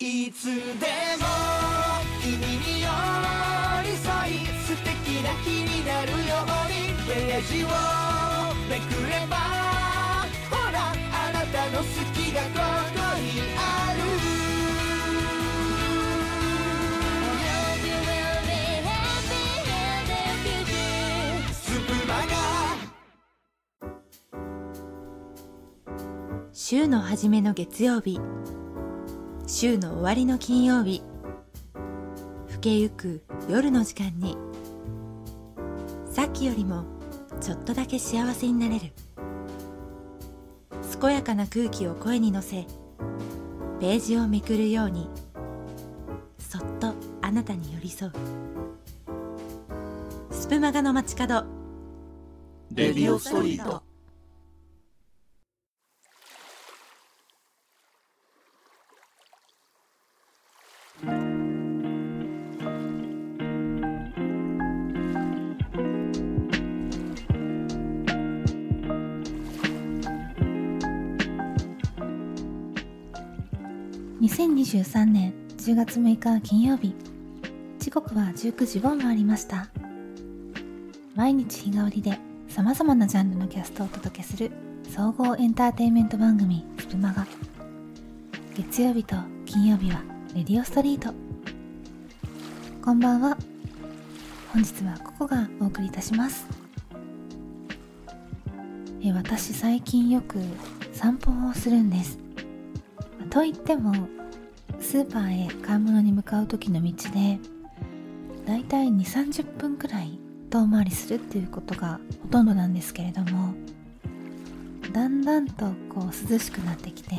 いつでも君に寄り添い素敵な日になるようにページをめくればほらあなたの好きがここにある週の初めの月曜日。週の終わりの金曜日。更けゆく夜の時間に。さっきよりもちょっとだけ幸せになれる。健やかな空気を声に乗せページをめくるようにそっとあなたに寄り添う。スプマガの街角。レディオストリート。2023年10月6日金曜日時刻は19時を回りました。毎日日替わりで様々なジャンルのキャストをお届けする総合エンターテインメント番組スプマガ月曜日と金曜日はレディオストリート。こんばんは。本日はココがお送りいたします。え私最近よく散歩をするんです。と言ってもスーパーへ買い物に向かう時の道でだいたい2 3 0分くらい遠回りするっていうことがほとんどなんですけれどもだんだんとこう涼しくなってきて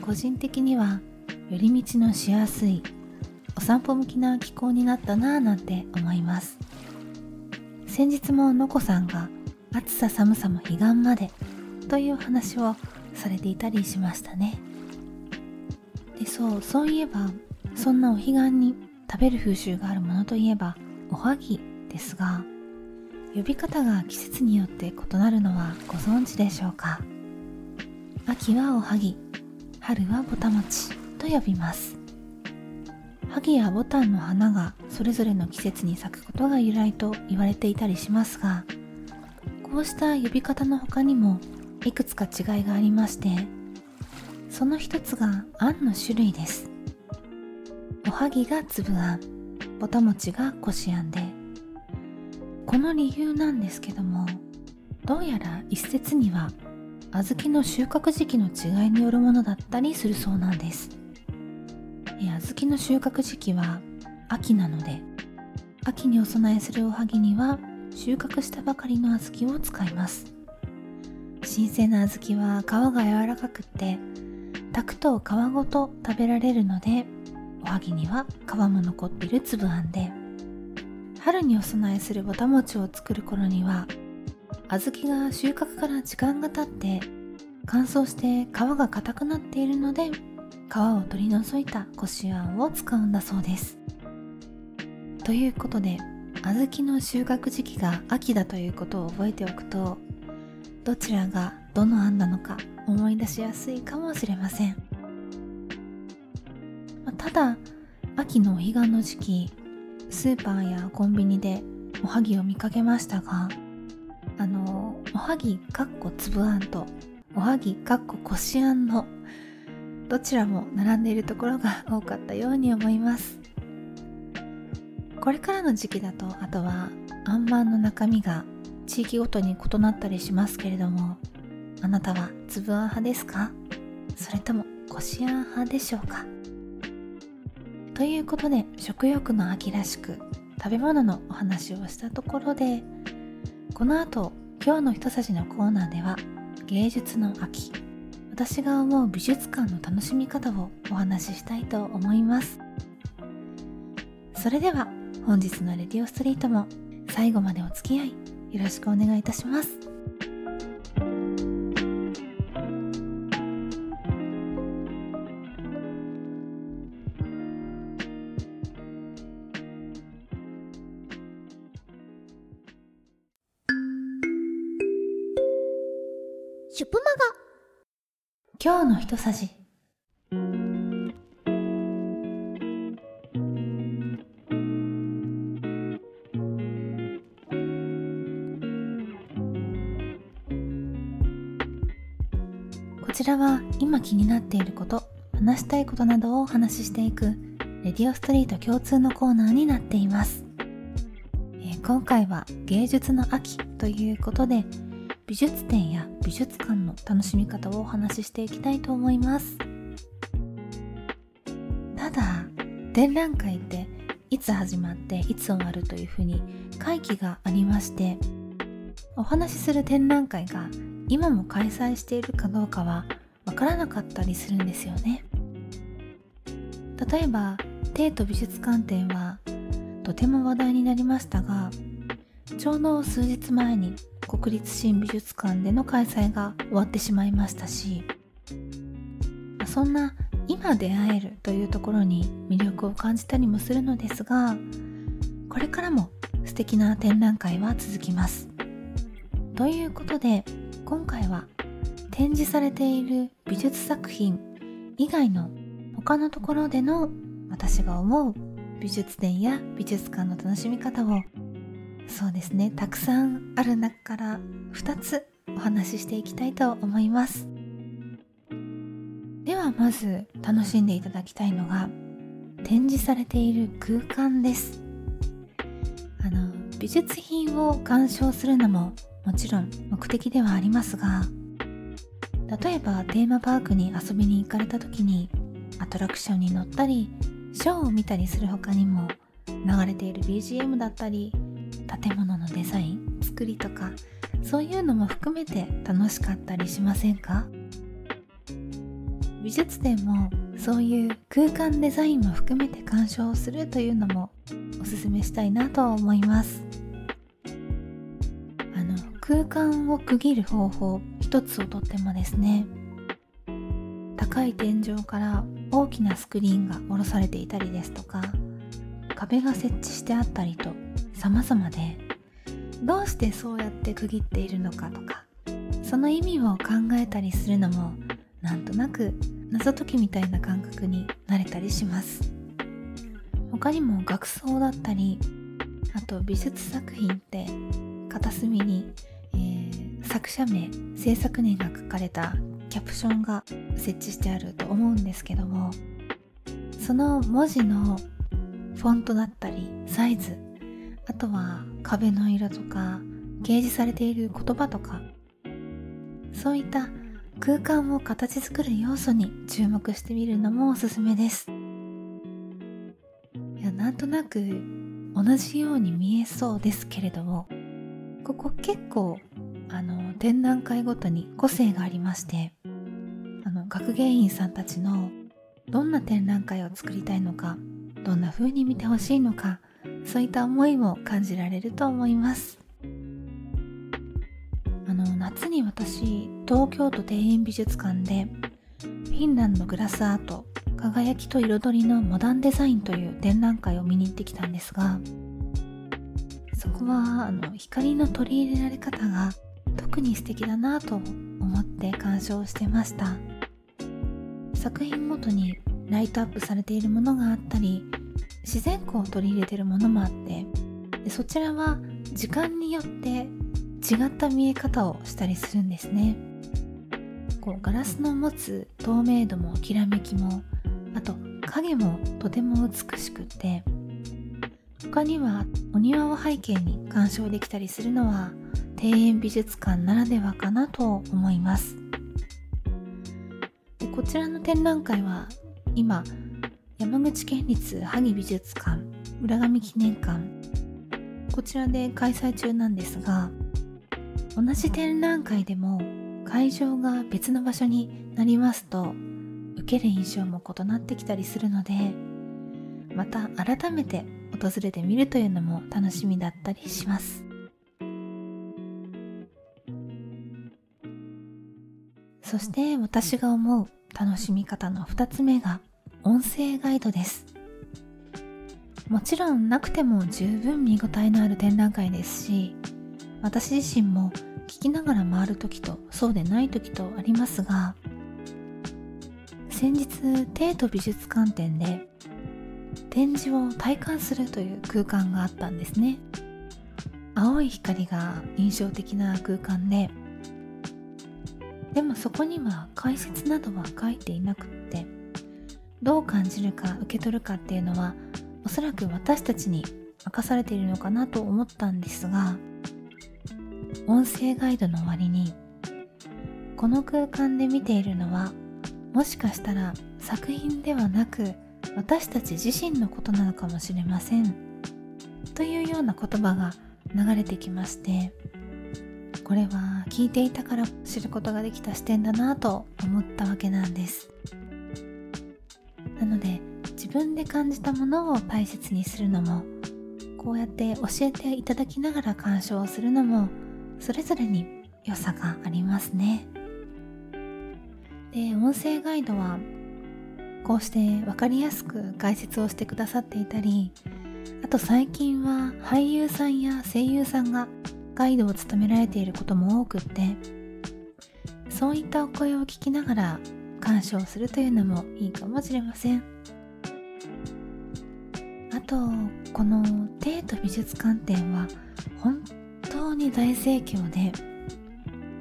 個人的には寄り道のしやすいお散歩向きな気候になったなぁなんて思います。先日ものこさんが暑さ寒さも彼岸までという話をされていたりしましたね。でそうそういえばそんなお彼岸に食べる風習があるものといえばおはぎですが呼び方が季節によって異なるのはご存知でしょうか？秋はおはぎ春はぼたもちと呼びます。萩やボタンの花がそれぞれの季節に咲くことが由来と言われていたりしますがこうした呼び方の他にもいくつか違いがありましてその一つがあんの種類です。おはぎが粒あん。ぼたもちがこしあんで。この理由なんですけどもどうやら一説には小豆の収穫時期の違いによるものだったりするそうなんです。小豆の収穫時期は秋なので秋にお供えするおはぎには収穫したばかりの小豆を使います。新鮮な小豆は皮が柔らかくって炊くと皮ごと食べられるのでおはぎには皮も残っている粒あんで春にお供えするぼたもちを作る頃には小豆が収穫から時間が経って乾燥して皮が硬くなっているので皮を取り除いたこしあんを使うんだそうです。ということで小豆の収穫時期が秋だということを覚えておくとどちらがどの案なのか思い出しやすいかもしれません、まあただ秋のお彼岸の時期スーパーやコンビニでおはぎを見かけましたがあのおはぎかっこ粒あんとおはぎかっここしあんのどちらも並んでいるところが多かったように思います。これからの時期だとあとはあんまんの中身が地域ごとに異なったりしますけれどもあなたは粒あん派ですか？それともこしあん派でしょうか？ということで食欲の秋らしく食べ物のお話をしたところでこの後今日の一さじのコーナーでは芸術の秋私が思う美術館の楽しみ方をお話ししたいと思います。それでは本日のレディオストリートも最後までお付き合いよろしくお願いいたします。チュプマガ。今日の一さじ。こちらは今気になっていること話したいことなどをお話ししていくレディオストリート共通のコーナーになっています、えー、今回は芸術の秋ということで美術展や美術館の楽しみ方をお話ししていきたいと思います。ただ展覧会っていつ始まっていつ終わるというふうに会期がありましてお話しする展覧会が今も開催しているかどうかはわからなかったりするんですよね。例えば帝都美術館展はとても話題になりましたがちょうど数日前に国立新美術館での開催が終わってしまいましたしそんな今出会えるというところに魅力を感じたりもするのですがこれからも素敵な展覧会は続きます。ということで今回は展示されている美術作品以外の他のところでの私が思う美術展や美術館の楽しみ方をそうですね。たくさんある中から2つお話ししていきたいと思います。ではまず楽しんでいただきたいのが展示されている空間です。あの美術品を鑑賞するのももちろん目的ではありますが例えばテーマパークに遊びに行かれた時にアトラクションに乗ったりショーを見たりする他にも流れている BGM だったり建物のデザイン？作りとか。そういうのも含めて楽しかったりしませんか？美術展もそういう空間デザインも含めて鑑賞するというのもおすすめしたいなと思います。あの空間を区切る方法一つをとってもですね高い天井から大きなスクリーンが下ろされていたりですとか壁が設置してあったりと様々でどうしてそうやって区切っているのかとかその意味を考えたりするのもなんとなく謎解きみたいな感覚になれたりします。他にも学装だったりあと美術作品って片隅に、えー、作者名制作年が書かれたキャプションが設置してあると思うんですけどもその文字のフォントだったりサイズあとは壁の色とか掲示されている言葉とかそういった空間を形作る要素に注目してみるのもおすすめです。いやなんとなく同じように見えそうですけれどもここ結構あの展覧会ごとに個性がありましてあの学芸員さんたちのどんな展覧会を作りたいのかどんな風に見てほしいのかそういった思いも感じられると思います。あの夏に私東京都庭園美術館でフィンランドグラスアート輝きと彩りのモダンデザインという展覧会を見に行ってきたんですがそこはあの光の取り入れられ方が特に素敵だなと思って鑑賞してました。作品ごとにライトアップされているものがあったり自然光を取り入れているものもあってでそちらは時間によって違った見え方をしたりするんですね。こうガラスの持つ透明度もきらめきもあと影もとても美しくって他にはお庭を背景に鑑賞できたりするのは庭園美術館ならではかなと思います。でこちらの展覧会は今山口県立萩美術館浦上記念館。こちらで開催中なんですが同じ展覧会でも会場が別の場所になりますと受ける印象も異なってきたりするのでまた改めて訪れてみるというのも楽しみだったりします。そして私が思う楽しみ方の2つ目が音声ガイドです。もちろんなくても十分見応えのある展覧会ですし私自身も聞きながら回る時とそうでない時とありますが先日帝都美術館展で展示を体感するという空間があったんですね。青い光が印象的な空間ででもそこには解説などは書いていなくってどう感じるか受け取るかっていうのはおそらく私たちに任されているのかなと思ったんですが音声ガイドの割にこの空間で見ているのはもしかしたら作品ではなく私たち自身のことなのかもしれません。というような言葉が流れてきましてこれは聞いていたから知ることができた視点だなと思ったわけなんです。分で感じたものを大切にするのもこうやって教えていただきながら鑑賞するのもそれぞれに良さがありますね。で音声ガイドはこうして分かりやすく解説をしてくださっていたりあと最近は俳優さんや声優さんがガイドを務められていることも多くってそういったお声を聞きながら鑑賞するというのもいいかもしれません。とこの帝都美術館展は本当に大盛況で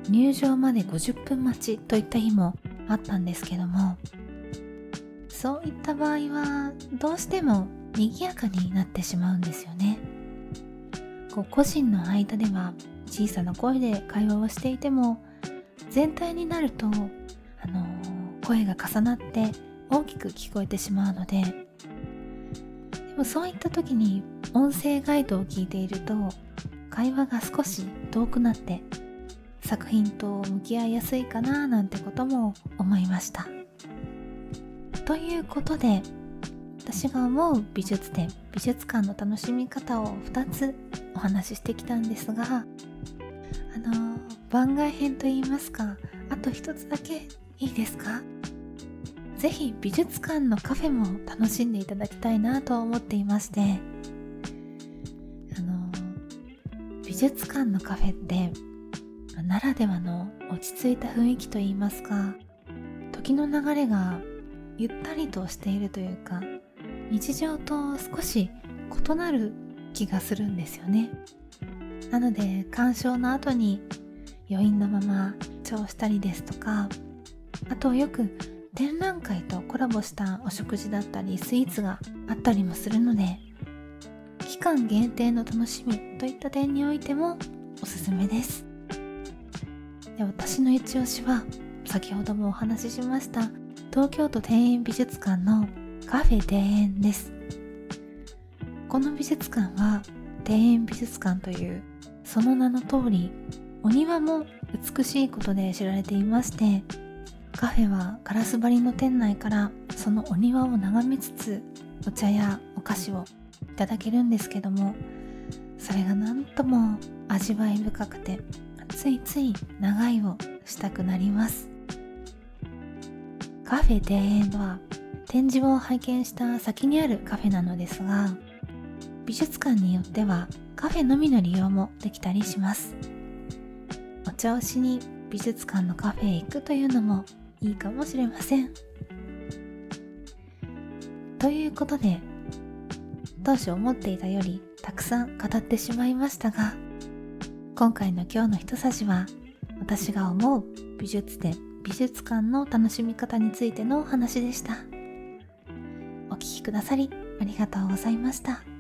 入場まで50分待ちといった日もあったんですけどもそういった場合はどうしても賑やかになってしまうんですよね。こう個人の間では小さな声で会話をしていても全体になると、あのー、声が重なって大きく聞こえてしまうのででもそういった時に音声ガイドを聞いていると会話が少し遠くなって作品と向き合いやすいかななんてことも思いました。ということで私が思う美術展美術館の楽しみ方を2つお話ししてきたんですがあの番外編といいますかあと1つだけいいですか？ぜひ美術館のカフェも楽しんでいただきたいなと思っていましてあの美術館のカフェってならではの落ち着いた雰囲気といいますか時の流れがゆったりとしているというか日常と少し異なる気がするんですよね。なので鑑賞の後に余韻のまま調したりですとかあとよく展覧会とコラボしたお食事だったりスイーツがあったりもするので期間限定の楽しみといった点においてもおすすめです。で私の一押しは先ほどもお話ししました東京都庭園美術館のカフェ庭園です。この美術館は庭園美術館というその名の通りお庭も美しいことで知られていましてカフェはガラス張りの店内からそのお庭を眺めつつお茶やお菓子をいただけるんですけどもそれがなんとも味わい深くてついつい長居をしたくなります。カフェ庭園は展示を拝見した先にあるカフェなのですが美術館によってはカフェのみの利用もできたりします。お茶をしに美術館のカフェへ行くというのもいいかもしれませんということで当初思っていたよりたくさん語ってしまいましたが今回の今日の一さじは私が思う美術展美術館の楽しみ方についてのお話でした。お聴きくださりありがとうございました。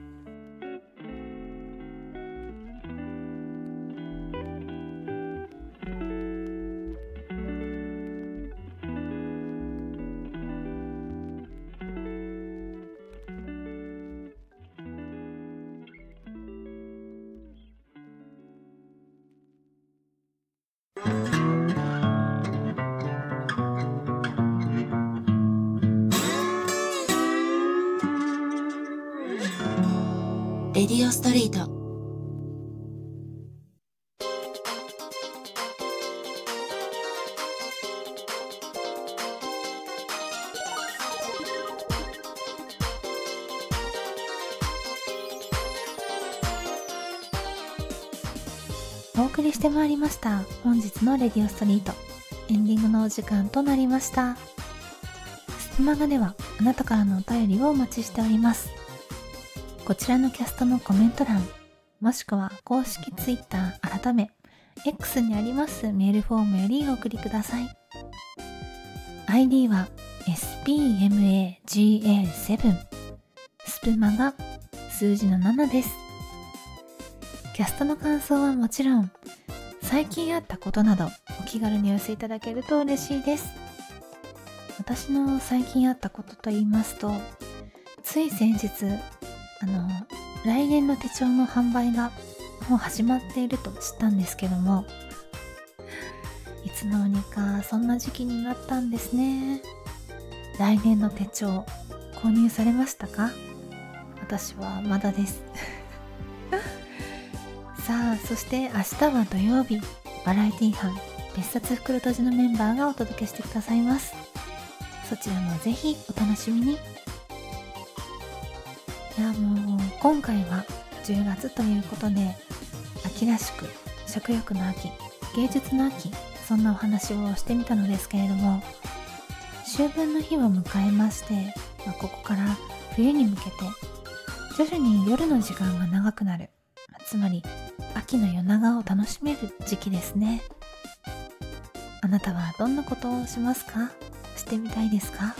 ディオストリート。お送りしてまいりました。本日のレディオストリート。エンディングのお時間となりました。ステマガではあなたからのお便りをお待ちしております。こちらのキャストのコメント欄、もしくは公式 Twitter 改め、X にありますメールフォームよりお送りください。ID は spmaga7 スプマが数字の7です。キャストの感想はもちろん最近あったことなどお気軽にお寄せいただけると嬉しいです。私の最近あったことと言いますとつい先日あの来年の手帳の販売がもう始まっていると知ったんですけどもいつの間にかそんな時期になったんですね。来年の手帳購入されましたか？私はまだです。さあそして明日は土曜日バラエティ班別冊袋とじのメンバーがお届けしてくださいます。そちらもぜひお楽しみに。やもう今回は10月ということで秋らしく食欲の秋芸術の秋そんなお話をしてみたのですけれども秋分の日を迎えまして、まあ、ここから冬に向けて徐々に夜の時間が長くなる、つまり秋の夜長を楽しめる時期ですね。あなたはどんなことをしますか？してみたいですか？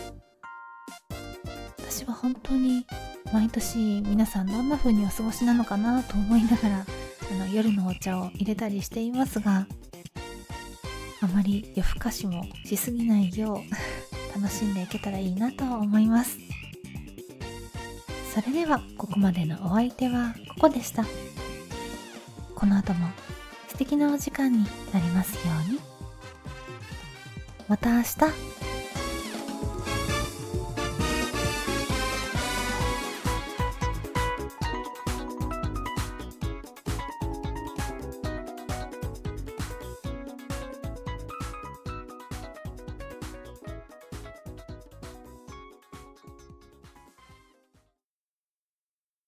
私は本当に毎年皆さんどんな風にお過ごしなのかなと思いながらあの夜のお茶を入れたりしていますがあまり夜更かしもしすぎないよう楽しんでいけたらいいなと思います。それではここまでのお相手はここでした。この後も素敵なお時間になりますように。また明日。